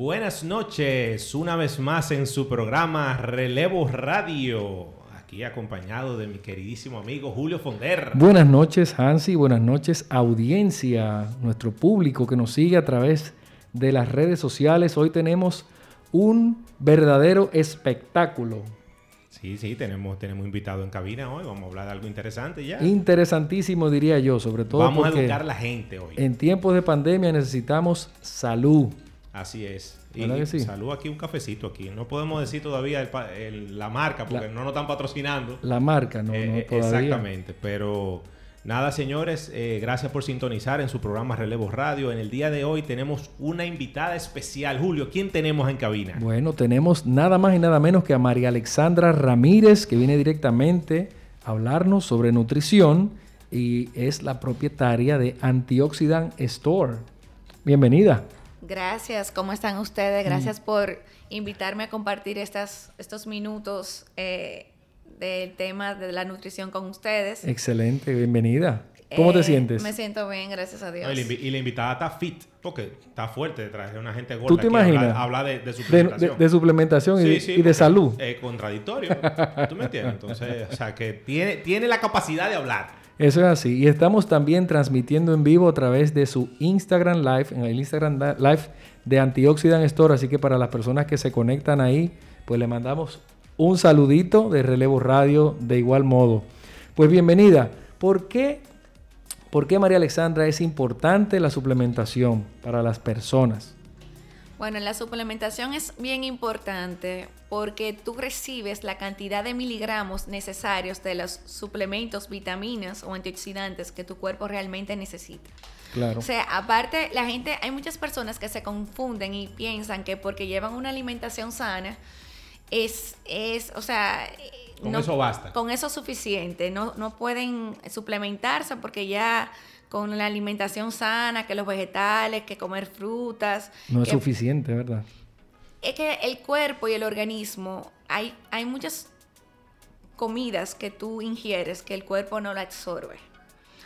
Buenas noches, una vez más en su programa Relevo Radio. Aquí acompañado de mi queridísimo amigo Julio Fonder. Buenas noches, Hansi. Buenas noches, audiencia, nuestro público que nos sigue a través de las redes sociales. Hoy tenemos un verdadero espectáculo. Sí, sí, tenemos, tenemos invitado en cabina hoy. Vamos a hablar de algo interesante ya. Interesantísimo, diría yo, sobre todo. Vamos a educar a la gente hoy. En tiempos de pandemia necesitamos salud. Así es. Y salud aquí un cafecito aquí. No podemos decir todavía la marca porque no nos están patrocinando. La marca, no, eh, no Exactamente, pero nada, señores, eh, gracias por sintonizar en su programa Relevo Radio. En el día de hoy tenemos una invitada especial. Julio, ¿quién tenemos en cabina? Bueno, tenemos nada más y nada menos que a María Alexandra Ramírez, que viene directamente a hablarnos sobre nutrición y es la propietaria de Antioxidant Store. Bienvenida. Gracias, ¿cómo están ustedes? Gracias mm. por invitarme a compartir estas, estos minutos eh, del tema de la nutrición con ustedes. Excelente, bienvenida. ¿Cómo te eh, sientes? Me siento bien, gracias a Dios. y la invitada está fit, porque está fuerte detrás de una gente gorda. ¿Tú te imaginas? Habla, de, suplementación. De, suplementación y, de salud. Eh, contradictorio. ¿Tú me entiendes? Entonces, o sea, que tiene, tiene la capacidad de hablar. Eso es así. Y estamos también transmitiendo en vivo a través de su Instagram Live, en el Instagram Live de Antioxidant Store. Así que para las personas que se conectan ahí, pues le mandamos un saludito de Relevo Radio de igual modo. Pues bienvenida. ¿Por qué, ¿Por qué María Alexandra es importante la suplementación para las personas? Bueno, la suplementación es bien importante porque tú recibes la cantidad de miligramos necesarios de los suplementos, vitaminas o antioxidantes que tu cuerpo realmente necesita. Claro. O sea, aparte, la gente, hay muchas personas que se confunden y piensan que porque llevan una alimentación sana, es, es o sea... Con eso basta. Con eso es suficiente. No, no pueden suplementarse porque ya con la alimentación sana, que los vegetales, que comer frutas. No es suficiente, ¿verdad? Es que el cuerpo y el organismo, hay, hay muchas comidas que tú ingieres que el cuerpo no la absorbe.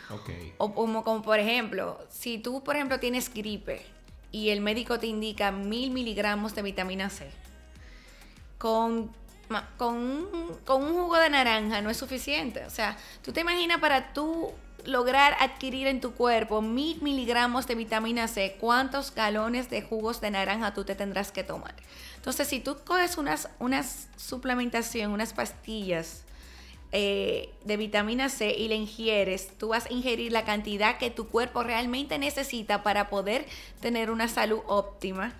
Okay. O como, como por ejemplo, si tú por ejemplo tienes gripe y el médico te indica mil miligramos de vitamina C, con, con, con un jugo de naranja no es suficiente. O sea, tú te imaginas para tú lograr adquirir en tu cuerpo mil miligramos de vitamina C, ¿cuántos galones de jugos de naranja tú te tendrás que tomar? Entonces, si tú coges unas, unas suplementación, unas pastillas eh, de vitamina C y la ingieres, tú vas a ingerir la cantidad que tu cuerpo realmente necesita para poder tener una salud óptima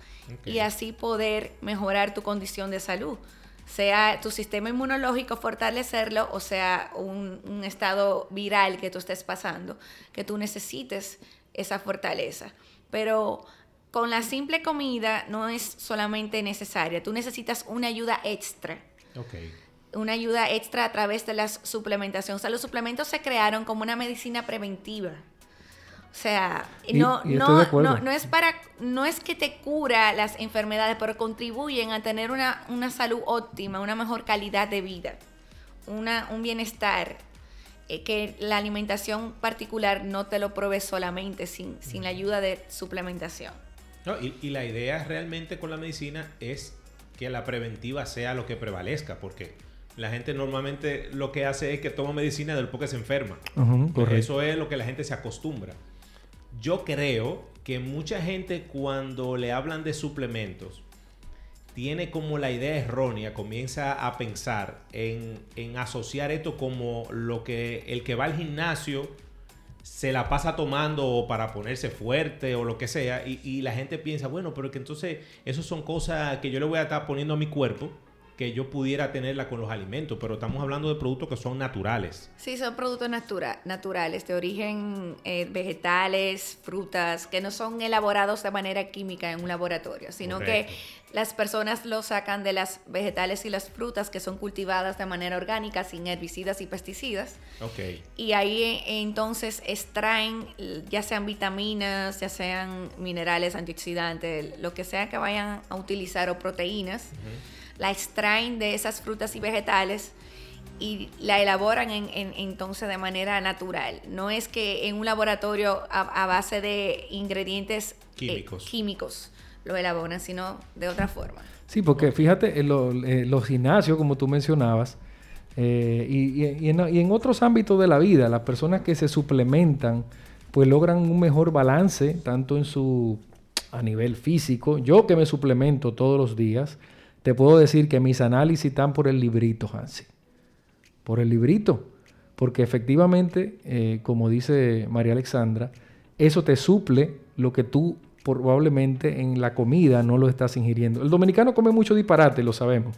y así poder mejorar tu condición de salud sea tu sistema inmunológico fortalecerlo o sea un, estado viral que tú estés pasando, que tú necesites esa fortaleza. Pero con la simple comida no es solamente necesaria, tú necesitas una ayuda extra. Una ayuda extra a través de la suplementación. O sea, los suplementos se crearon como una medicina preventiva. O sea, no, no, no, es para, no es que te cura las enfermedades, pero contribuyen a tener una, salud óptima, una mejor calidad de vida, una, un bienestar eh, que la alimentación particular no te lo provee solamente sin, sin la ayuda de suplementación. y, y la idea realmente con la medicina es que la preventiva sea lo que prevalezca, porque la gente normalmente lo que hace es que toma medicina del porque se enferma. Eso es lo que la gente se acostumbra yo creo que mucha gente cuando le hablan de suplementos tiene como la idea errónea, comienza a pensar en, asociar esto como lo que el que va al gimnasio se la pasa tomando para ponerse fuerte o lo que sea y, la gente piensa, bueno, pero que entonces eso son cosas que yo le voy a estar poniendo a mi cuerpo que yo pudiera tenerla con los alimentos, pero estamos hablando de productos que son naturales. Sí, son productos natura naturales, de origen eh, vegetales, frutas, que no son elaborados de manera química en un laboratorio, sino que las personas lo sacan de las vegetales y las frutas que son cultivadas de manera orgánica, sin herbicidas y pesticidas. Okay. Y ahí eh, entonces extraen ya sean vitaminas, ya sean minerales, antioxidantes, lo que sea que vayan a utilizar o proteínas la extraen de esas frutas y vegetales y la elaboran en, entonces de manera natural. No es que en un laboratorio a, base de ingredientes eh, químicos. lo elaboran, sino de otra forma. Sí, porque fíjate, en los gimnasios, como tú mencionabas, eh, y, en, y, en, otros ámbitos de la vida, las personas que se suplementan, pues logran un mejor balance, tanto en su a nivel físico. Yo que me suplemento todos los días, te puedo decir que mis análisis están por el librito, Hansi. Por el librito. Porque efectivamente, eh, como dice María Alexandra, eso te suple lo que tú probablemente en la comida no lo estás ingiriendo. El dominicano come mucho disparate, lo sabemos.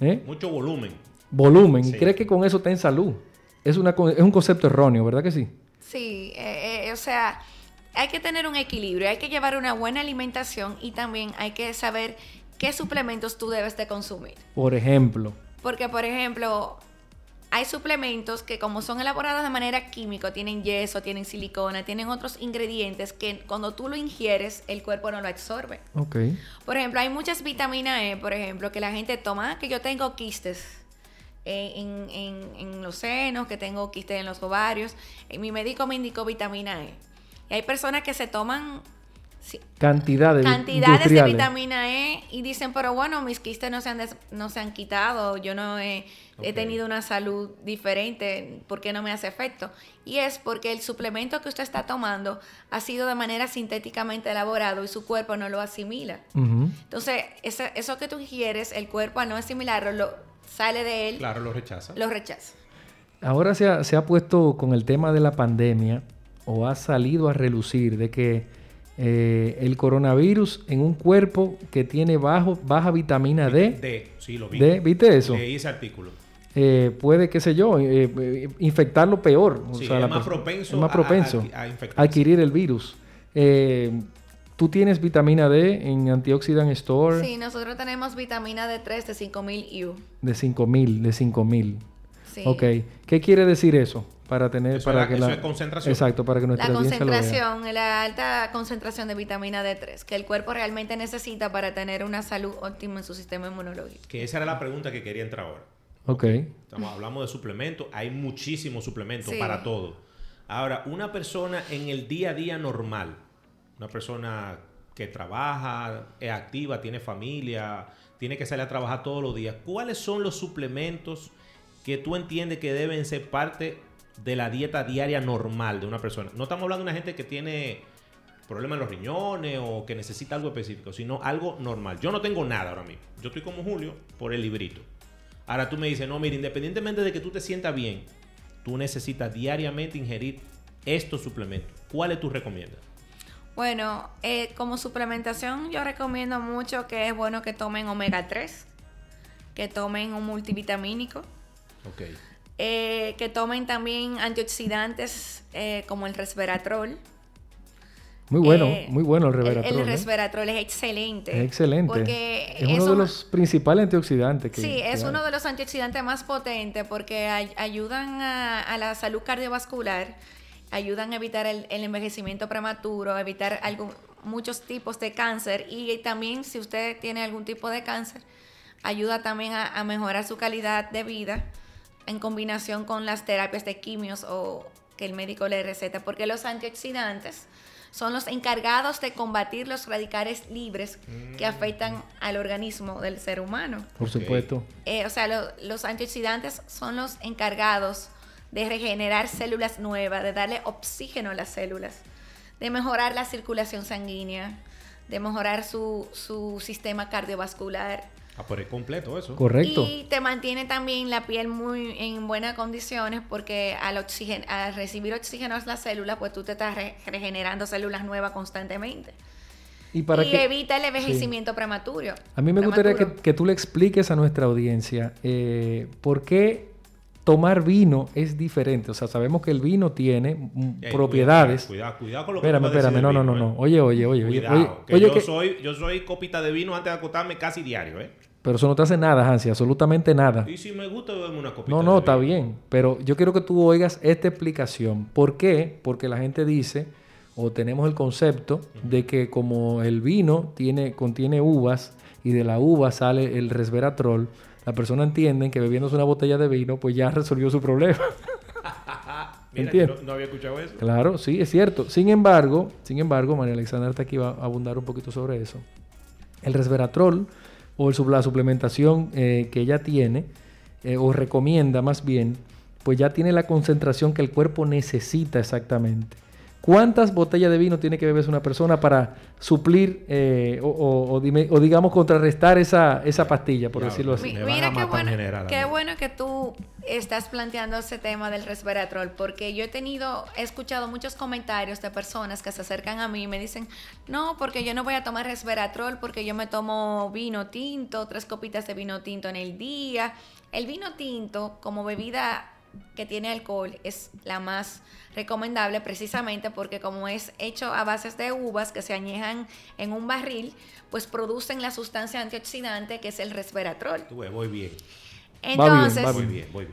¿Eh? Mucho volumen. Volumen. Y cree que con eso está en salud. Es, una, es un concepto erróneo, ¿verdad que sí? Sí, eh, o sea, hay que tener un equilibrio, hay que llevar una buena alimentación y también hay que saber qué suplementos tú debes de consumir. Por ejemplo. Porque, por ejemplo, hay suplementos que como son elaborados de manera química, tienen yeso, tienen silicona, tienen otros ingredientes que cuando tú lo ingieres, el cuerpo no lo absorbe. Ok. Por ejemplo, hay muchas vitaminas E, por ejemplo, que la gente toma, ah, que yo tengo quistes. En, en, los senos, que tengo quistes en los ovarios. Mi médico me indicó vitamina E. Y hay personas que se toman Cantidades, cantidades de vitamina E y dicen, pero bueno, mis quistes no se han, no se han quitado, yo no he, tenido una salud diferente, ¿por qué no me hace efecto? Y es porque el suplemento que usted está tomando ha sido de manera sintéticamente elaborado y su cuerpo no lo asimila. Entonces, eso, eso, que tú quieres, el cuerpo al no asimilarlo, lo, sale de él. Claro, lo rechaza. Lo rechaza. Ahora se ha, se ha puesto con el tema de la pandemia o ha salido a relucir de que eh, el coronavirus en un cuerpo que tiene bajo, baja vitamina D. D, sí, lo vi. ¿Viste eso? Leí ese artículo. Eh, puede, qué sé yo, eh, infectarlo peor. Sí, es, más propenso más propenso a, adquirir el virus. ¿Tú tienes vitamina D en Antioxidant Store? Sí, nosotros tenemos vitamina D3 de 5000 U. De 5000, de 5000. Sí. Ok. ¿Qué quiere decir eso? Para tener para que la concentración. exacto para que nuestra la concentración la alta concentración de vitamina D3 que el cuerpo realmente necesita para tener una salud óptima en su sistema inmunológico. Que esa era la pregunta que quería entrar ahora. Ok. Estamos, hablamos de suplementos. Hay muchísimos suplementos para todo. Ahora una persona en el día a día normal una persona que trabaja es activa tiene familia tiene que salir a trabajar todos los días cuáles son los suplementos que tú entiendes que deben ser parte de la dieta diaria normal de una persona. No estamos hablando de una gente que tiene problemas en los riñones o que necesita algo específico, sino algo normal. Yo no tengo nada ahora mismo. Yo estoy como Julio por el librito. Ahora tú me dices, no, mira, independientemente de que tú te sientas bien, tú necesitas diariamente ingerir estos suplementos. ¿Cuáles tú recomiendas? Bueno, eh, como suplementación yo recomiendo mucho que es bueno que tomen omega 3, que tomen un multivitamínico. Ok. Eh, que tomen también antioxidantes eh, como el resveratrol. Muy bueno, eh, muy bueno el resveratrol. El, resveratrol es excelente. Es excelente. Porque es, uno de los principales antioxidantes. Que, sí, es uno de los antioxidantes más potentes porque ayudan a, la salud cardiovascular, ayudan a evitar el, envejecimiento prematuro, a evitar muchos tipos de cáncer y también si usted tiene algún tipo de cáncer, ayuda también a mejorar su calidad de vida en combinación con las terapias de quimios o que el médico le receta, porque los antioxidantes son los encargados de combatir los radicales libres que mm. afectan al organismo del ser humano. Por supuesto. Eh, o sea, los antioxidantes son los encargados de regenerar células nuevas, de darle oxígeno a las células, de mejorar la circulación sanguínea, de mejorar su, su sistema cardiovascular, a por el completo eso. Correcto. Y te mantiene también la piel muy en buenas condiciones porque al, oxigen al recibir oxígeno a las células, pues tú te estás regenerando células nuevas constantemente. Y, para que, evita el envejecimiento prematuro. A mí me gustaría que, tú le expliques a nuestra audiencia eh, por qué tomar vino es diferente. O sea, sabemos que el vino tiene propiedades. Cuidado, cuidado, con lo que Espérame, espérame, no, no, no, no. Oye, oye, oye. Cuidado, oye, yo, soy, yo soy copita de vino antes de acostarme casi diario, ¿eh? Pero eso no te hace nada, Hansi, absolutamente nada. Y si me gusta beberme una copita. No, no, está bien. Pero yo quiero que tú oigas esta explicación. ¿Por qué? Porque la gente dice o tenemos el concepto de que como el vino tiene, contiene uvas y de la uva sale el resveratrol, la persona entiende que bebiéndose una botella de vino, pues ya resolvió su problema. Mira, no, había escuchado eso. Claro, sí, es cierto. Sin embargo, sin embargo, María Alexandra está aquí va a abundar un poquito sobre eso. El resveratrol o el, la suplementación eh, que ella tiene, eh, o recomienda más bien, pues ya tiene la concentración que el cuerpo necesita exactamente. ¿Cuántas botellas de vino tiene que beberse una persona para suplir eh, o, digamos contrarrestar esa, esa pastilla, por decirlo así? Mira qué bueno, qué bueno que tú estás planteando ese tema del resveratrol, porque yo he tenido, he escuchado muchos comentarios de personas que se acercan a mí y me dicen, no, porque yo no voy a tomar resveratrol porque yo me tomo vino tinto, tres copitas de vino tinto en el día. El vino tinto como bebida que tiene alcohol es la más recomendable precisamente porque como es hecho a bases de uvas que se añejan en un barril, pues producen la sustancia antioxidante que es el resveratrol. voy bien. Entonces,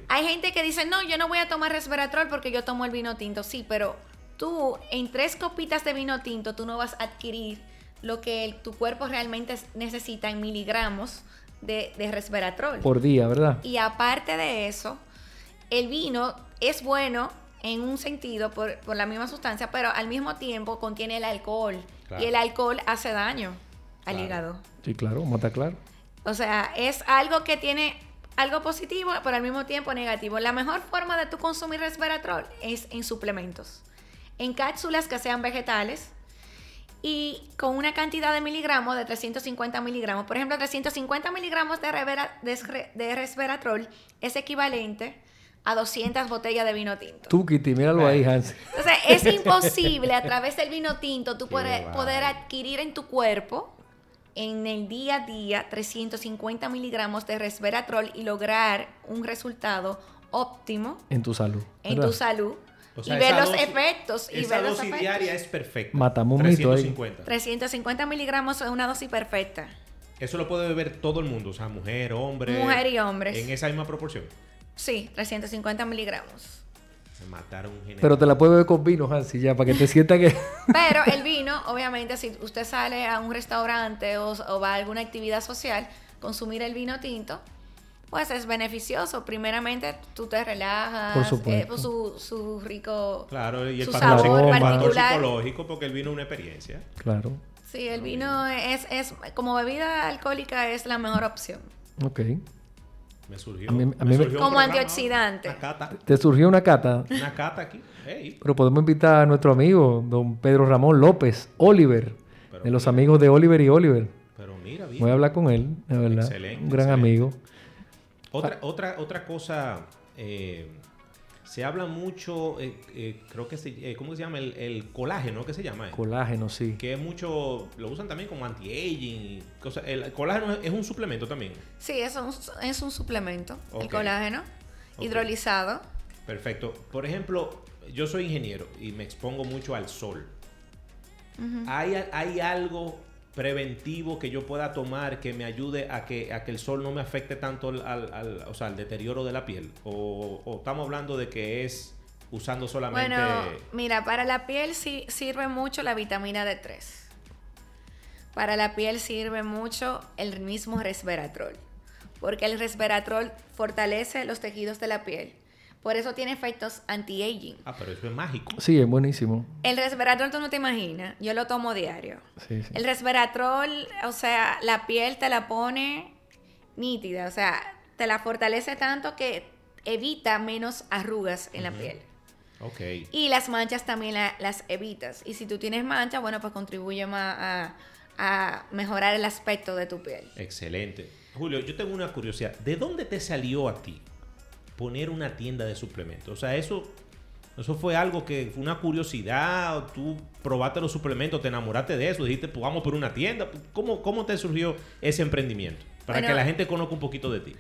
hay gente que dice, no, yo no voy a tomar resveratrol porque yo tomo el vino tinto. Sí, pero tú en tres copitas de vino tinto, tú no vas a adquirir lo que tu cuerpo realmente necesita en miligramos de, de resveratrol. Por día, ¿verdad? Y aparte de eso, el vino es bueno en un sentido por, la misma sustancia, pero al mismo tiempo contiene el alcohol. Y el alcohol hace daño al hígado. Sí, claro, mata claro. O sea, es algo que tiene algo positivo, pero al mismo tiempo negativo. La mejor forma de tu consumir resveratrol es en suplementos. En cápsulas que sean vegetales y con una cantidad de miligramos de 350 miligramos. Por ejemplo, 350 miligramos de, de resveratrol es equivalente a 200 botellas de vino tinto. Tú, Kitty, míralo ahí, Hans. Entonces, es imposible a través del vino tinto tú poder, poder adquirir en tu cuerpo en el día a día 350 miligramos de resveratrol y lograr un resultado óptimo en tu salud. En tu salud. y ver los efectos. Y esa ver dosis diaria es perfecta. Matamos un 350. 350 miligramos es una dosis perfecta. Eso lo puede beber todo el mundo, o sea, mujer, hombre. Mujer y hombres. En esa misma proporción. Sí, 350 miligramos. Me mataron un Pero te la puedes beber con vino, Hansi, ya, para que te sienta que... Pero el vino, obviamente, si usted sale a un restaurante o, va a alguna actividad social, consumir el vino tinto, pues es beneficioso. Primeramente, tú te relajas. Por supuesto. Eh, pues su, su, rico. Claro, y el factor, psicológico, porque el vino es una experiencia. Claro. Sí, el vino es, es, como bebida alcohólica, es la mejor opción. Ok. Me surgió. como antioxidante. ¿Te surgió una cata? Una cata aquí. Pero podemos invitar a nuestro amigo, don Pedro Ramón López, Oliver, de los amigos de Oliver y Oliver. Pero mira, bien. Voy a hablar con él, de verdad. Excelente. Un gran amigo. Otra, otra, otra cosa. Eh, se habla mucho, eh, eh, creo que se, eh, ¿cómo se llama? El, colágeno, ¿qué se llama? Colágeno, sí. Que es mucho, lo usan también como anti-aging. El colágeno es un suplemento también. Sí, es un, es un suplemento, el colágeno, hidrolizado. Perfecto. Por ejemplo, yo soy ingeniero y me expongo mucho al sol. ¿Hay, ¿Hay algo preventivo que yo pueda tomar que me ayude a que, a que el sol no me afecte tanto al, al, o sea, al deterioro de la piel? O, estamos hablando de que es usando solamente... Bueno, mira, para la piel sí sirve mucho la vitamina D3. Para la piel sirve mucho el mismo resveratrol, porque el resveratrol fortalece los tejidos de la piel por eso tiene efectos anti-aging. Ah, pero eso es mágico. Sí, es buenísimo. El resveratrol tú no te imaginas. Yo lo tomo diario. Sí, sí. El resveratrol, o sea, la piel te la pone nítida. O sea, te la fortalece tanto que evita menos arrugas en la piel. Ok. Y las manchas también las evitas. Y si tú tienes manchas, bueno, pues contribuye más a, a mejorar el aspecto de tu piel. Excelente. Julio, yo tengo una curiosidad. ¿De dónde te salió a ti poner una tienda de suplementos. O sea, eso Eso fue algo que fue una curiosidad, tú probaste los suplementos, te enamoraste de eso, dijiste, pues vamos por una tienda. ¿Cómo, cómo te surgió ese emprendimiento? Para Bueno, que la gente conozca un poquito de ti.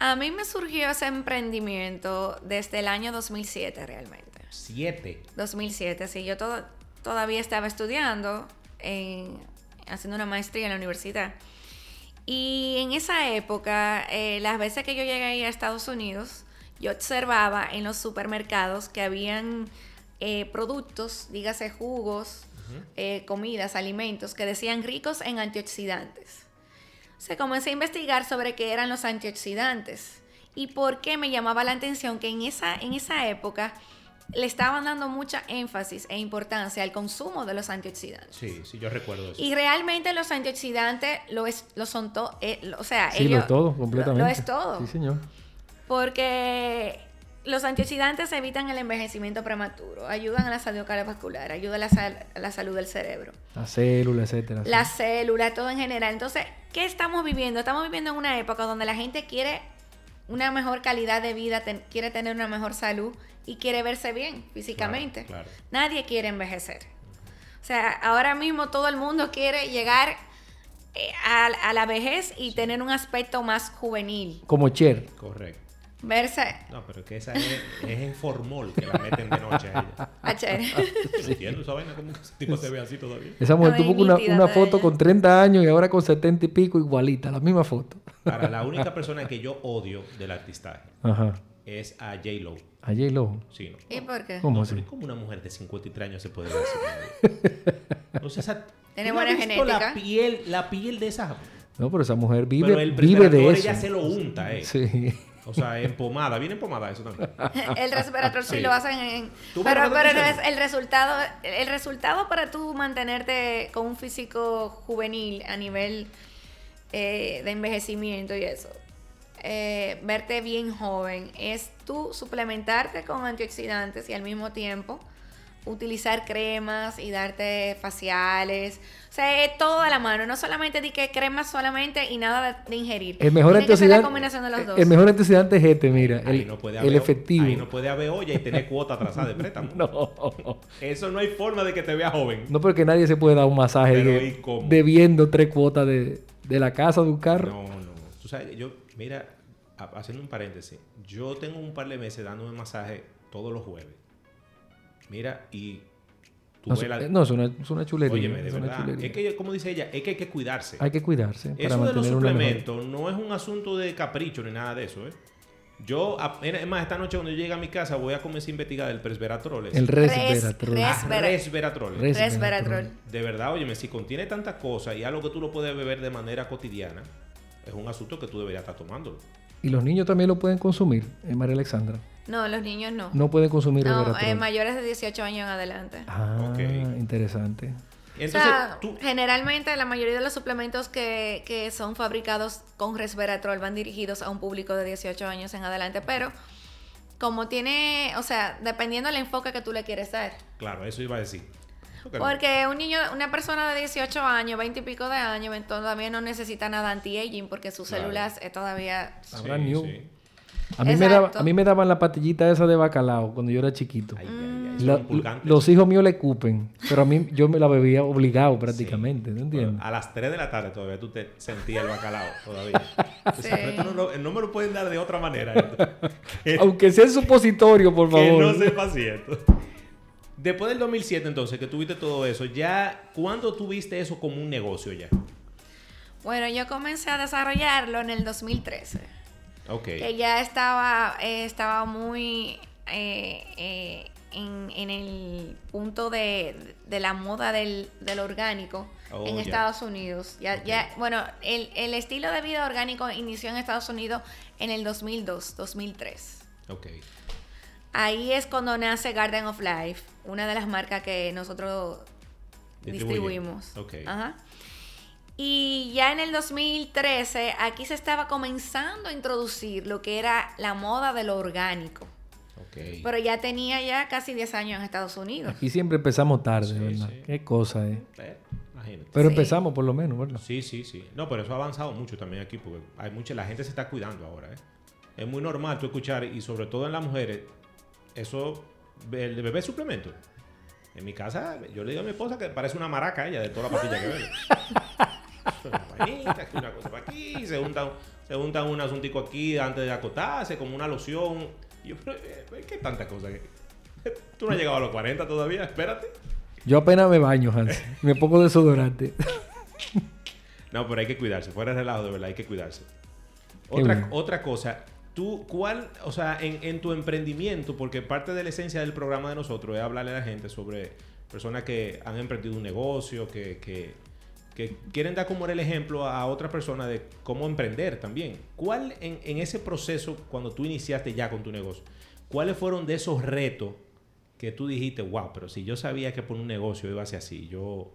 A mí me surgió ese emprendimiento desde el año 2007 realmente. Siete. 2007, sí, yo todo, todavía estaba estudiando, en- haciendo una maestría en la universidad. Y en esa época, eh, las veces que yo llegué a Estados Unidos, yo observaba en los supermercados que habían eh, productos, dígase jugos, eh, comidas, alimentos, que decían ricos en antioxidantes. Se comencé a investigar sobre qué eran los antioxidantes y por qué me llamaba la atención que en esa, en esa época le estaban dando mucha énfasis e importancia al consumo de los antioxidantes. Sí, sí, yo recuerdo eso. Y realmente los antioxidantes lo, es, lo son todo, o sea, Sí, lo ellos- es todo, lo- completamente. Lo, es todo. Sí, señor. Porque los antioxidantes evitan el envejecimiento prematuro, ayudan a la salud cardiovascular, ayudan a la, sal- a la salud del cerebro, La célula, etcétera. sí. las células, todo en general. Entonces, ¿qué estamos viviendo? Estamos viviendo en una época donde la gente quiere una mejor calidad de vida, ten- quiere tener una mejor salud y quiere verse bien físicamente. Claro, claro. Nadie quiere envejecer. O sea, ahora mismo todo el mundo quiere llegar eh, a, a la vejez y tener un aspecto más juvenil. Como Cher. Correcto. Verse. No, pero es que esa es, es en formol que la meten de noche a ella. a Cher. No entiendo esa vaina, como que ese tipo se ve así todavía. Esa mujer No, tuvo una, una foto con 30 años y ahora con 70 y pico igualita, la misma foto. Para la única persona que yo odio del artistaje Ajá. es a J-Lo. A J-Lo. Sí, ¿no? ¿Y por qué? ¿Cómo No, así? ¿Cómo una mujer de 53 años se puede ver así? Sé, esa... Tiene ¿tú no has buena visto genética. La piel, la piel de esa... No, pero esa mujer vive, pero el vive de eso. ella se lo unta, eh. Sí. O sea, en pomada. Viene en pomada eso también. el resveratrol sí, Sí. lo hacen en... ¿Tú Pero, pero no es el resultado... El resultado para tú mantenerte con un físico juvenil a nivel eh, de envejecimiento y eso. eh, verte bien joven es tú suplementarte con antioxidantes y al mismo tiempo utilizar cremas y darte faciales. O sea, es todo de la mano. No solamente di que cremas solamente y nada de, de ingerir. El mejor Tiene que ser la antioxidante. combinación de los dos. El mejor antioxidante es este, mira. Ahí El, no puede el haber, efectivo. Ahí no puede haber olla y tener cuota atrasada de préstamo. No. Eso no hay forma de que te vea joven. No, porque nadie se puede dar un masaje debiendo tres cuotas de, de la casa de un carro. No, no. Tú sabes, yo, mira, ha- haciendo un paréntesis, yo tengo un par de meses dándome masaje todos los jueves. Mira, y tú No, la... no, es una, es una chulería. Óyeme, de es una verdad. chulería. Es que, como dice ella, es que hay que cuidarse. Hay que cuidarse para Eso de los suplementos no es un asunto de capricho ni nada de eso, ¿eh? Yo, es más, esta noche cuando yo llegue a mi casa voy a comenzar a investigar el presveratrol. ese. El Res- resveratrol. res- Ah, resvera- resveratrol. Res- Resveratrol. De verdad, óyeme, si contiene tantas cosas y algo que tú lo puedes beber de manera cotidiana, es un asunto que tú deberías estar tomándolo. Y los niños también lo pueden consumir, eh, María Alexandra. No, los niños no. No pueden consumir No, resveratrol. eh, mayores de 18 años en adelante. Ah, Ok. interesante. Entonces, o sea, tú... generalmente la mayoría de los suplementos que, que son fabricados con resveratrol van dirigidos a un público de 18 años en adelante, pero como tiene, o sea, dependiendo del enfoque que tú le quieres dar. Claro, eso iba a decir. Porque un niño, una persona de 18 años, 20 y pico de años, ven, todavía no necesita nada anti-aging porque sus Claro. células eh, todavía... Sí, new. sí. A mí, me daba, Exacto. a mí me daban la patillita esa de bacalao cuando yo era chiquito. Ay, Mm. ay, ay, La- son pulgantes. los hijos míos le cupen, pero a mí yo me la bebía obligado prácticamente, ¿no Bueno, entiendes? a las 3 de la tarde todavía tú te sentías el bacalao todavía. O sea, Sí. no, lo- no me lo pueden dar de otra manera. Que- Aunque sea en supositorio, por que favor. no sepa si esto. Después del 2007 entonces, que tuviste todo eso, ya, ¿cuándo tuviste eso como un negocio ya? Bueno, yo comencé a desarrollarlo en el 2013. Ok. que ya estaba, eh, estaba muy eh, eh, en, en el punto de, de la moda del, del orgánico Oh, en ya. Estados Unidos. Ya, Ok. ya, bueno, el, el estilo de vida orgánico inició en Estados Unidos en el 2002, 2003. Ok. Ahí es cuando nace Garden of Life, una de las marcas que nosotros distribuimos. Ok. Ajá. Y ya en el 2013, aquí se estaba comenzando a introducir lo que era la moda de lo orgánico. Ok. Pero ya tenía ya casi 10 años en Estados Unidos. Aquí siempre empezamos tarde, Sí, ¿verdad? sí. Qué cosa, ¿eh? Eh, imagínate. Pero Sí. empezamos por lo menos, ¿verdad? Sí, sí, sí. No, pero eso ha avanzado mucho también aquí, porque hay mucha, la gente se está cuidando ahora, ¿eh? Es muy normal tú escuchar, y sobre todo en las mujeres, eso el bebé suplemento. En mi casa, yo le digo a mi esposa que parece una maraca ella de toda la pastilla que bebe. una vainita, una cosa para aquí, se untan, se untan un asuntico aquí antes de acotarse, como una loción. Y yo, pero, eh, ¿qué tanta cosa? Tú no has llegado a los 40 todavía, espérate. Yo apenas me baño, Hans. me pongo desodorante. no, pero hay que cuidarse. Fuera de relajo, de verdad, hay que cuidarse. Otra, otra cosa, tú, ¿cuál, o sea, en, tu emprendimiento, porque parte de la esencia del programa de nosotros es hablarle a la gente sobre personas que han emprendido un negocio, que, quieren dar como el ejemplo a otra persona de cómo emprender también. ¿Cuál en, en, ese proceso, cuando tú iniciaste ya con tu negocio, cuáles fueron de esos retos que tú dijiste, wow, pero si yo sabía que por un negocio iba a ser así, yo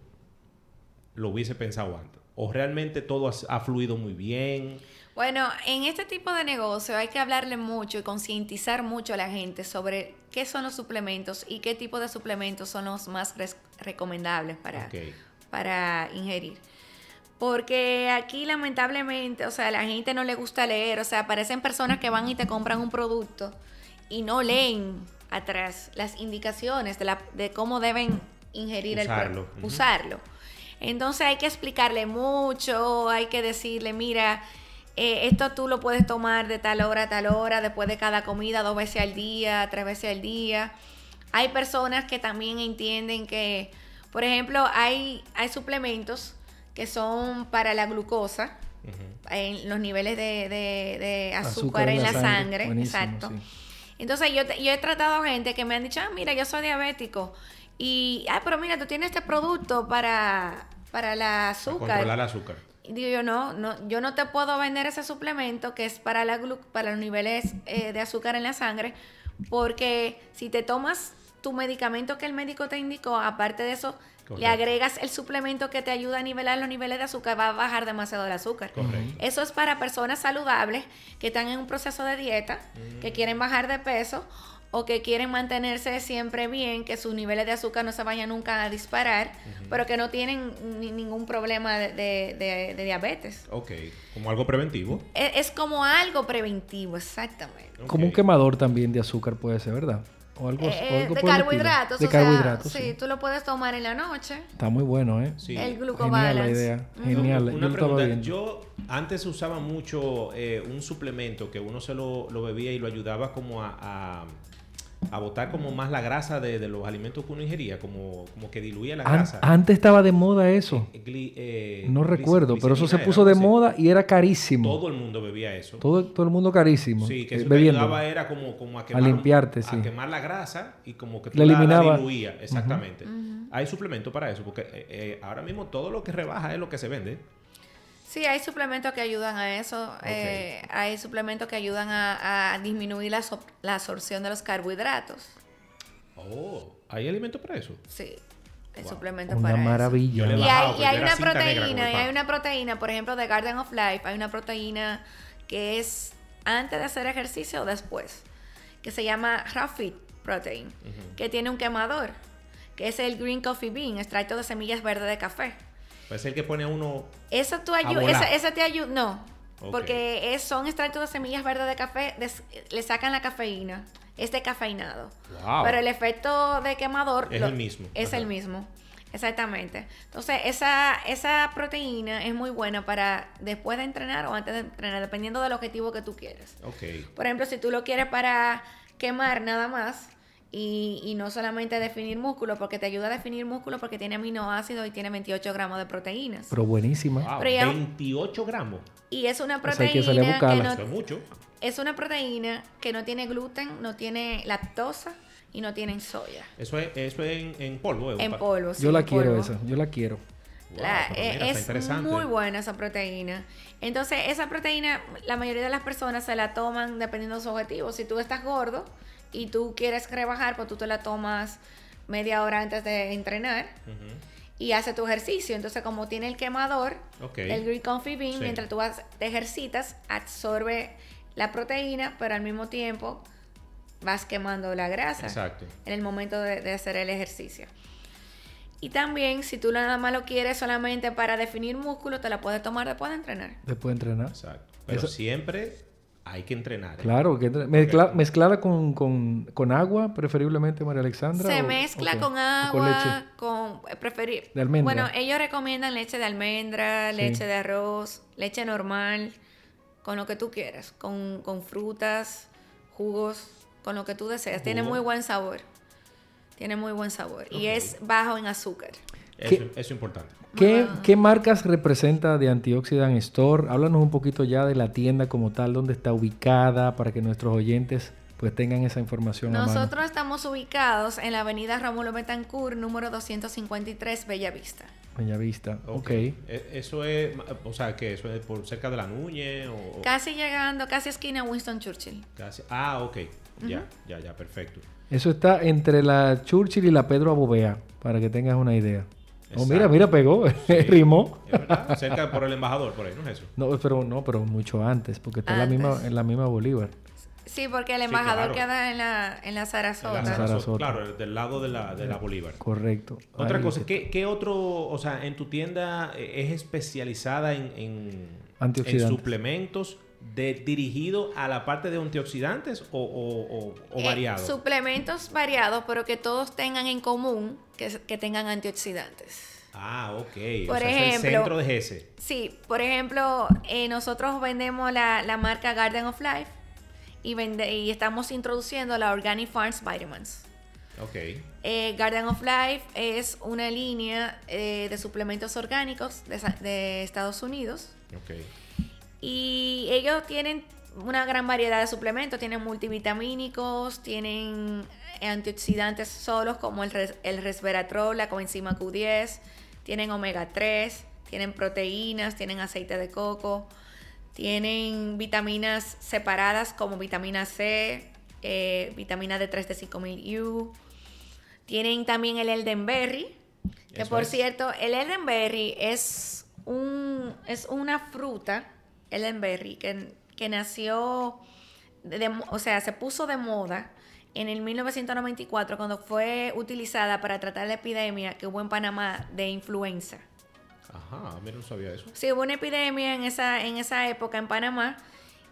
lo hubiese pensado antes? ¿O realmente todo ha, ha fluido muy bien? Bueno, en este tipo de negocio hay que hablarle mucho y concientizar mucho a la gente sobre qué son los suplementos y qué tipo de suplementos son los más recomendables para, okay. para ingerir. Porque aquí lamentablemente, o sea, a la gente no le gusta leer, o sea, aparecen personas que van y te compran un producto y no leen atrás las indicaciones de, la, de cómo deben ingerir usarlo. el producto, uh -huh. usarlo. Entonces hay que explicarle mucho, hay que decirle, mira, eh, esto tú lo puedes tomar de tal hora a tal hora, después de cada comida, dos veces al día, tres veces al día. Hay personas que también entienden que, por ejemplo, hay, hay suplementos que son para la glucosa, uh -huh. en los niveles de, de, de azúcar, azúcar, en la, la sangre. sangre. Exacto. Sí. Entonces yo, yo he tratado gente que me han dicho, ah, mira, yo soy diabético. Y, ah, pero mira, tú tienes este producto para, para el azúcar. Para controlar el azúcar. Y digo yo, no, no, yo no te puedo vender ese suplemento que es para, la para los niveles eh, de azúcar en la sangre, porque si te tomas tu medicamento que el médico te indicó, aparte de eso, Correcto. le agregas el suplemento que te ayuda a nivelar los niveles de azúcar, va a bajar demasiado el azúcar. Correcto. Eso es para personas saludables que están en un proceso de dieta, mm. que quieren bajar de peso o que quieren mantenerse siempre bien, que sus niveles de azúcar no se vayan nunca a disparar, uh -huh. pero que no tienen ni, ningún problema de, de, de, de, diabetes. Ok, como algo preventivo. Es, es como algo preventivo, exactamente. Okay. Como un quemador también de azúcar puede ser, ¿verdad? O algo, eh, o algo de carbohidratos. De o carbohidratos. Sea, sí, tú lo puedes tomar en la noche. Está muy bueno, ¿eh? Sí. El glucobalance. Genial la idea. Genial. Una yo pregunta. Yo antes usaba mucho eh, un suplemento que uno se lo, lo, bebía y lo ayudaba como a, a a botar como más la grasa de, de, los alimentos que uno ingería, como, como que diluía la grasa. An antes estaba de moda eso. Eh, gli, eh, no recuerdo, pero eso se puso de moda y era carísimo. Todo el mundo bebía eso. Todo, todo el mundo carísimo. Sí, que eso eh, bebiendo. ayudaba era como, como a, quemar, a limpiarte, a quemar la grasa y como que la eliminaba. La diluía, exactamente. Uh -huh. Hay suplemento para eso, porque eh, ahora mismo todo lo que rebaja es lo que se vende. Sí, hay suplementos que ayudan a eso. Okay. Eh, hay suplementos que ayudan a, a disminuir la, so la, absorción de los carbohidratos. Oh, ¿hay alimentos para eso? Sí. Hay wow. suplementos una para maravilla. eso. Y hay, y hay una proteína, y hay una proteína, por ejemplo, de Garden of Life, hay una proteína que es antes de hacer ejercicio o después, que se llama Rafit Protein, uh -huh. que tiene un quemador, que es el Green Coffee Bean, extracto de semillas verdes de café. Es el que pone a uno. Eso, tú esa, esa te ayuda. No. Okay. Porque es, son extractos de semillas verdes de café, des, le sacan la cafeína. Es decafeinado. Wow. Pero el efecto de quemador es lo, el mismo. Es Ajá. el mismo. Exactamente. Entonces, esa, esa proteína es muy buena para después de entrenar o antes de entrenar, dependiendo del objetivo que tú quieres. Okay. Por ejemplo, si tú lo quieres para quemar nada más, y, y, no solamente definir músculo, porque te ayuda a definir músculo porque tiene aminoácidos y tiene 28 gramos de proteínas. Pero buenísima. Wow, Pero ya, 28 gramos. Y es una proteína o sea, que, que no, es mucho. Es una proteína que no tiene gluten, no tiene lactosa y no tiene soya. Eso es, eso es en, en polvo. En polvo, sí, Yo la quiero polvo. esa, yo la quiero. Wow, la, eh, es muy buena esa proteína. Entonces, esa proteína, la mayoría de las personas se la toman dependiendo de su objetivo. Si tú estás gordo, y tú quieres rebajar, pues tú te la tomas media hora antes de entrenar uh -huh. y haces tu ejercicio. Entonces, como tiene el quemador, okay. el Green Comfy Bean, sí. mientras tú vas, te ejercitas, absorbe la proteína, pero al mismo tiempo vas quemando la grasa Exacto. en el momento de, de hacer el ejercicio. Y también, si tú nada más lo quieres solamente para definir músculo, te la puedes tomar después de entrenar. Después de entrenar. Exacto. Pero Eso... siempre hay que entrenar. ¿eh? Claro, que mezcla, mezclada con, con, con, agua, preferiblemente, María Alexandra. Se mezcla con agua, con, leche. preferir. De almendra. Bueno, ellos recomiendan leche de almendra, leche de arroz, leche normal, con lo que tú quieras, con, con frutas, jugos, con lo que tú deseas. Tiene muy buen sabor. Tiene muy buen sabor. Y es bajo en azúcar. Eso, es importante. ¿Qué, ¿Qué, marcas representa de Antioxidant Store? Háblanos un poquito ya de la tienda como tal, dónde está ubicada, para que nuestros oyentes pues tengan esa información. Nosotros estamos ubicados en la avenida Rómulo Betancourt, número 253, Bellavista. Bellavista, ok. okay. E, eso es, o sea, que eso es por cerca de la Nuñe o... Casi llegando, casi esquina Winston Churchill. Casi, ah, ok, ya, ya, ya, perfecto. Eso está entre la Churchill y la Pedro Abobea, para que tengas una idea. Oh, mira, mira, pegó, rimó. Cerca por el embajador, por ahí, ¿no es eso? No, pero no, pero mucho antes, porque está en la misma, en la misma Bolívar. Sí, porque el embajador queda en la, en la Sarasota. Claro, del lado de la, de la Bolívar. Correcto. Otra cosa, ¿qué, ¿qué, otro, o sea, en tu tienda eh, es especializada en, en, en suplementos de, dirigido a la parte de antioxidantes o, o, o, eh, variados? suplementos variados, pero que todos tengan en común que, que tengan antioxidantes. Ah, ok. Por sea, ejemplo, es el centro de GS. Sí, por ejemplo, eh, nosotros vendemos la, la, marca Garden of Life y, vende, y estamos introduciendo la Organic Farms Vitamins. Ok. Eh, Garden of Life es una línea de suplementos orgánicos de, de Estados Unidos. Ok y ellos tienen una gran variedad de suplementos, tienen multivitamínicos, tienen antioxidantes solos como el, el resveratrol, la coenzima Q10, tienen omega 3, tienen proteínas, tienen aceite de coco, tienen vitaminas separadas como vitamina C, eh, vitamina D3 de 5000 U. Tienen también el eldenberry, que por cierto, el eldenberry es, un, es una fruta Ellen Berry, que, que nació, o sea, se puso de moda en el 1994 cuando fue utilizada para tratar la epidemia que hubo en Panamá de influenza. Ajá, mí no sabía eso. Sí, hubo una epidemia en esa, en esa época en Panamá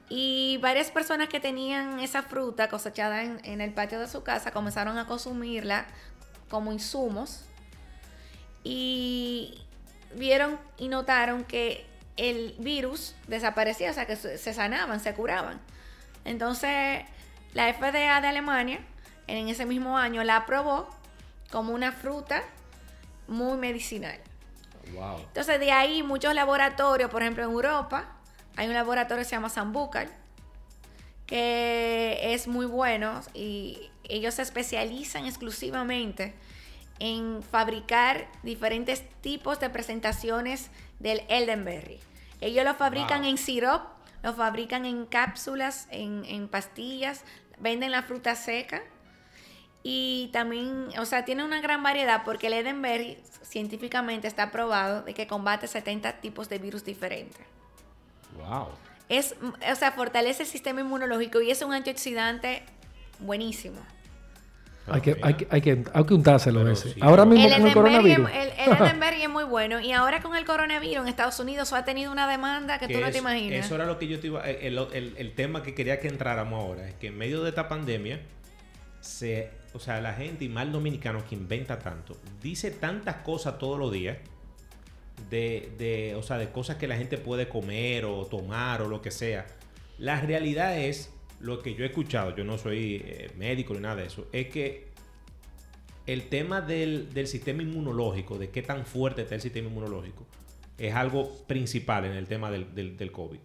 y varias personas que tenían esa fruta cosechada en, en el patio de su casa comenzaron a consumirla como insumos y vieron y notaron que el virus desaparecía, o sea que se sanaban, se curaban. Entonces, la FDA de Alemania en ese mismo año la aprobó como una fruta muy medicinal. Wow. Entonces, de ahí muchos laboratorios, por ejemplo en Europa, hay un laboratorio que se llama Sambucal, que es muy bueno y ellos se especializan exclusivamente en fabricar diferentes tipos de presentaciones del Eldenberry. Ellos lo fabrican en sirop, lo fabrican en cápsulas, en, pastillas, venden la fruta seca. Y también, o sea, tiene una gran variedad porque el Edenberry científicamente está probado de que combate 70 tipos de virus diferentes. Wow. Es, o sea, fortalece el sistema inmunológico y es un antioxidante buenísimo. Hay que, hay, que, hay, que, hay que untárselo ese. Ahora mismo con el coronavirus. El, el es muy bueno. Y ahora con el coronavirus en Estados Unidos ha tenido una demanda que, tú no te imaginas. Eso era lo que yo te iba... El, el, tema que quería que entráramos ahora. Es que en medio de esta pandemia, se, o sea, la gente y mal dominicano que inventa tanto, dice tantas cosas todos los días. De, de, o sea, de cosas que la gente puede comer o tomar o lo que sea. La realidad es lo que yo he escuchado, yo no soy eh, médico ni nada de eso, es que el tema del, sistema inmunológico, de qué tan fuerte está el sistema inmunológico, es algo principal en el tema del, del, COVID.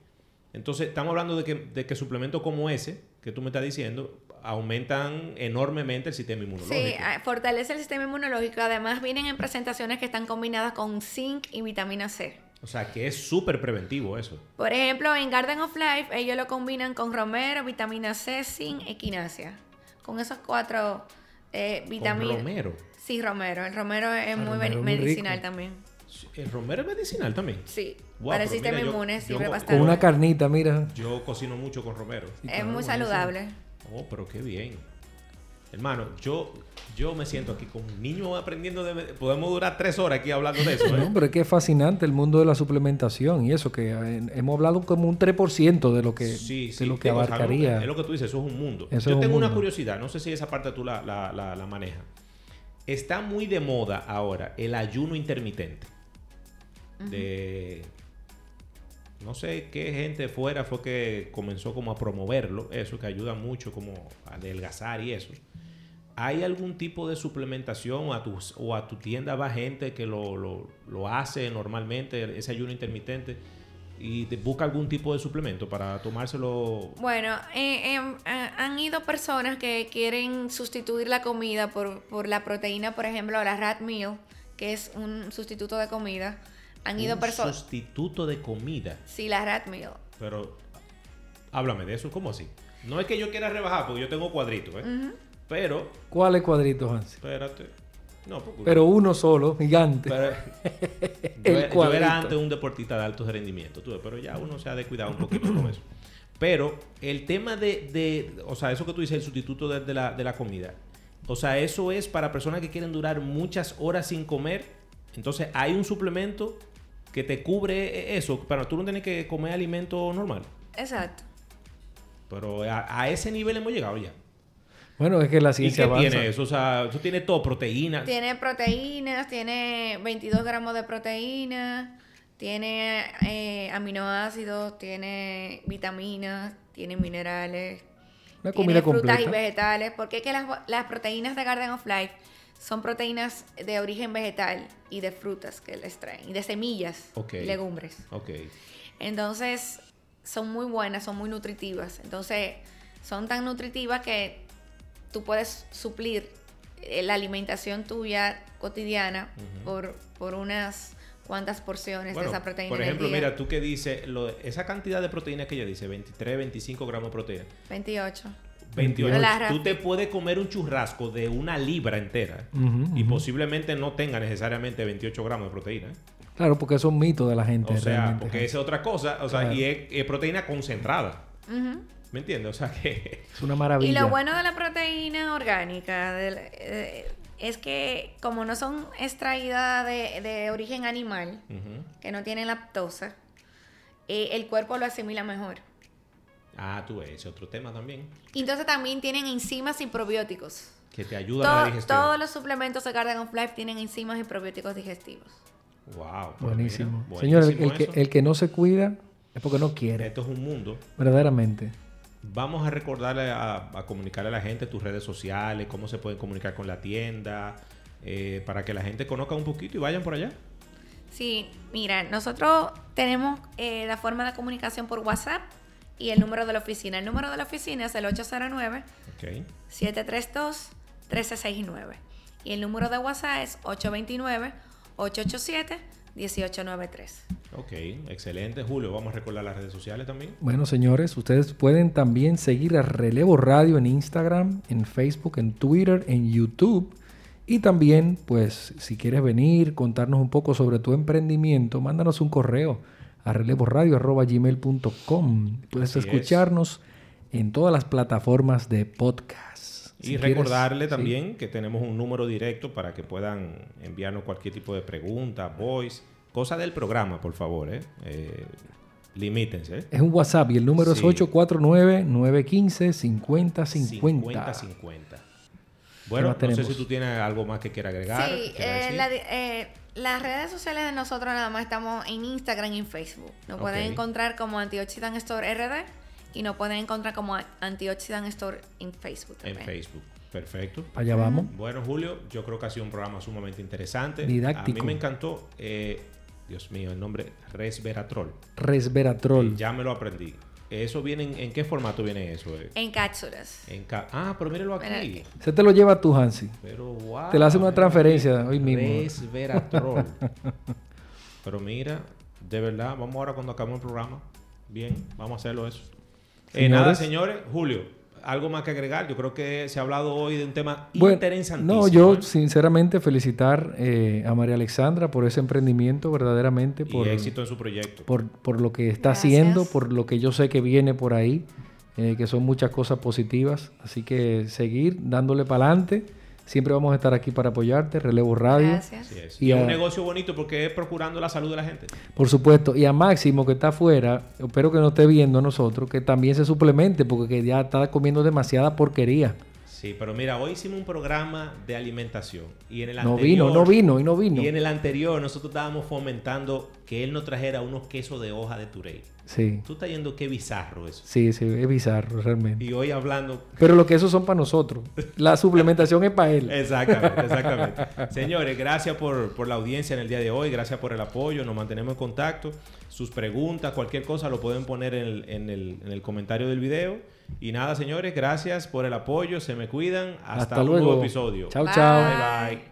Entonces, estamos hablando de que, de que suplementos como ese, que tú me estás diciendo, aumentan enormemente el sistema inmunológico. Sí, ah, fortalece el sistema inmunológico. Además, vienen en presentaciones que están combinadas con zinc y vitamina C. O sea, que es súper preventivo eso. Por ejemplo, en Garden of Life, ellos lo combinan con romero, vitamina C, zinc, equinacia. Con esos cuatro eh, vitaminas. romero? Sí, romero. El romero es muy medicinal también. ¿El romero es medicinal también? Sí. para el sistema inmune sirve bastante. Con una carnita, mira. Yo cocino mucho con romero. es muy saludable. Oh, pero qué bien. Hermano, yo, yo me siento aquí con un niño aprendiendo de... Podemos durar tres horas aquí hablando de eso. ¿eh? No, pero es que es fascinante el mundo de la suplementación y eso, que eh, hemos hablado como un 3% de lo que, Sí, de sí, lo que digo, o sea, abarcaría. es lo que tú dices, eso es un mundo. Eso Yo un tengo una curiosidad, no sé si esa parte tú la, la, la, la manejas. Está muy de moda ahora el ayuno intermitente. De. No sé qué gente fuera fue que comenzó como a promoverlo, eso que ayuda mucho como a adelgazar y eso. ¿Hay algún tipo de suplementación a tu, o a tu tienda va gente que lo, lo- lo hace normalmente, ese ayuno intermitente, y te busca algún tipo de suplemento para tomárselo? Bueno, eh, eh, eh, han ido personas que quieren sustituir la comida por, por la proteína, por ejemplo, la rat meal, que es un sustituto de comida. Han ido un personas... sustituto de comida. Sí, la rat meal. Pero háblame de eso, ¿cómo así? No es que yo quiera rebajar, porque yo tengo cuadritos, ¿eh? Pero, ¿Cuál es cuadrito, Hansi? espérate. No, porque Pero uno solo, gigante. pero- El yo, yo era antes un deportista de alto rendimiento, tú pero ya uno se ha descuidado un poquito con eso. Pero el tema de, de- o sea, eso que tú dices, el sustituto de, de la, de la comida, o sea, eso es para personas que quieren durar muchas horas sin comer. Entonces, hay un suplemento que te cubre eso, para tú no tienes que comer alimento normal. Exacto. Pero a, a ese nivel hemos llegado ya. Bueno, es que la ¿Y ciencia qué avanza. tiene eso? O sea, eso tiene todo, proteína. Tiene proteínas, tiene 22 gramos de proteína, tiene eh, aminoácidos, tiene vitaminas, tiene minerales, Una tiene comida frutas y vegetales. Porque es que las, las proteínas de Garden of Life son proteínas de origen vegetal y de frutas que les traen, y de semillas Ok. y legumbres. Ok. Entonces, son muy buenas, son muy nutritivas. Entonces, son tan nutritivas que tú puedes suplir eh, la alimentación tuya cotidiana por, por unas cuantas porciones Bueno, de esa proteína por en el ejemplo, día. mira, tú que dices, lo- esa cantidad de proteína que ella dice, 23, 25 gramos de proteína. 28. 28. La ra- Tú te puedes comer un churrasco de una libra entera y posiblemente no tenga necesariamente 28 gramos de proteína. ¿eh? Claro, porque eso es un mito de la gente. O sea, realmente, porque es otra cosa, o sea, Claro. y es, es proteína concentrada. Ujú. ¿Me entiendes? O sea que... Es una maravilla. Y lo bueno de la proteína orgánica es que como no son extraídas de, de origen animal, que no tienen lactosa, eh, el cuerpo lo asimila mejor. Ah, tú ves, ese otro tema también, Y entonces también tienen enzimas y probióticos. que te ayuda a la digestión. todos los suplementos de Garden of Life tienen enzimas y probióticos digestivos. Wow. pues Buenísimo. Señores, el, buenísimo que, el que no se cuida es porque no quiere. Esto es un mundo. Verdaderamente. Vamos a recordarle a, a comunicarle a la gente tus redes sociales, cómo se pueden comunicar con la tienda, eh, para que la gente conozca un poquito y vayan por allá. Sí, mira, nosotros tenemos eh, la forma de comunicación por WhatsApp y el número de la oficina. El número de la oficina es el 809 Ok. 732 1369 y el número de WhatsApp es 829 887 1893. Ok, excelente. Julio, vamos a recordar las redes sociales también. Bueno, señores, ustedes pueden también seguir a Relevo Radio en Instagram, en Facebook, en Twitter, en YouTube. Y también, pues, si quieres venir, contarnos un poco sobre tu emprendimiento, mándanos un correo a relevoradio.gmail.com. Puedes Así es. escucharnos en todas las plataformas de podcast. Y quieres- recordarle sí. también que tenemos un número directo para que puedan enviarnos cualquier tipo de pregunta, voice, cosa del programa, por favor. ¿eh? Eh, limítense. Es un WhatsApp y el número Sí. es 849-915-5050. 50-50. Bueno, no sé si tú tienes algo más que quieras agregar. Sí, eh, la eh, las redes sociales de nosotros nada más estamos en Instagram y en Facebook. Nos pueden Ok. encontrar como Antioxidant Store RD y nos pueden encontrar como Antioxidant Store en Facebook En también. Facebook. Perfecto. Allá vamos. Bueno, Julio, yo creo que ha sido un programa sumamente interesante. Didáctico. A mí me encantó, eh, Dios mío, el nombre Resveratrol. Resveratrol. Ya me lo aprendí. ¿Eso viene en, en qué formato viene eso? eh? En cápsulas. En ca- ah, pero míralo aquí. Mira, Se te lo lleva tú, Hansi. Pero wow. Te le hace una transferencia aquí. hoy mismo. Resveratrol. pero mira, de verdad, vamos ahora cuando acabemos el programa. Bien, vamos a hacerlo eso. Eh, nada, señores. Julio, algo más que agregar. Yo creo que se ha hablado hoy de un tema Bueno, interesantísimo. no, yo ¿eh? sinceramente felicitar eh, a María Alexandra por ese emprendimiento, verdaderamente, por, y éxito en su proyecto. por, por lo que está Gracias. haciendo, por lo que yo sé que viene por ahí. eh, que son muchas cosas positivas. Así que seguir dándole para adelante. Siempre vamos a estar aquí para apoyarte, Relevo Radio. Gracias. Y, es un negocio bonito porque es procurando la salud de la gente. Por supuesto. Y a Máximo, que está afuera, espero que nos esté viendo a nosotros, que también se suplemente porque ya está comiendo demasiada porquería. Sí, pero mira, hoy hicimos un programa de alimentación y en el no vino, no vino y no vino. Y en el anterior nosotros estábamos fomentando que él nos trajera unos quesos de hoja de Turey. Sí. Tú estás yendo qué bizarro eso. Sí, sí, es bizarro realmente. Y hoy hablando. Pero lo que esos son para nosotros. La suplementación es para él. Exactamente, exactamente. Señores, gracias por, por la audiencia en el día de hoy, gracias por el apoyo, nos mantenemos en contacto. Sus preguntas, cualquier cosa lo pueden poner en el, en el, en el comentario del video. Y nada, señores, gracias por el apoyo. Se me cuidan. Hasta, Hasta un luego. nuevo episodio. Chao, chao. Bye, bye.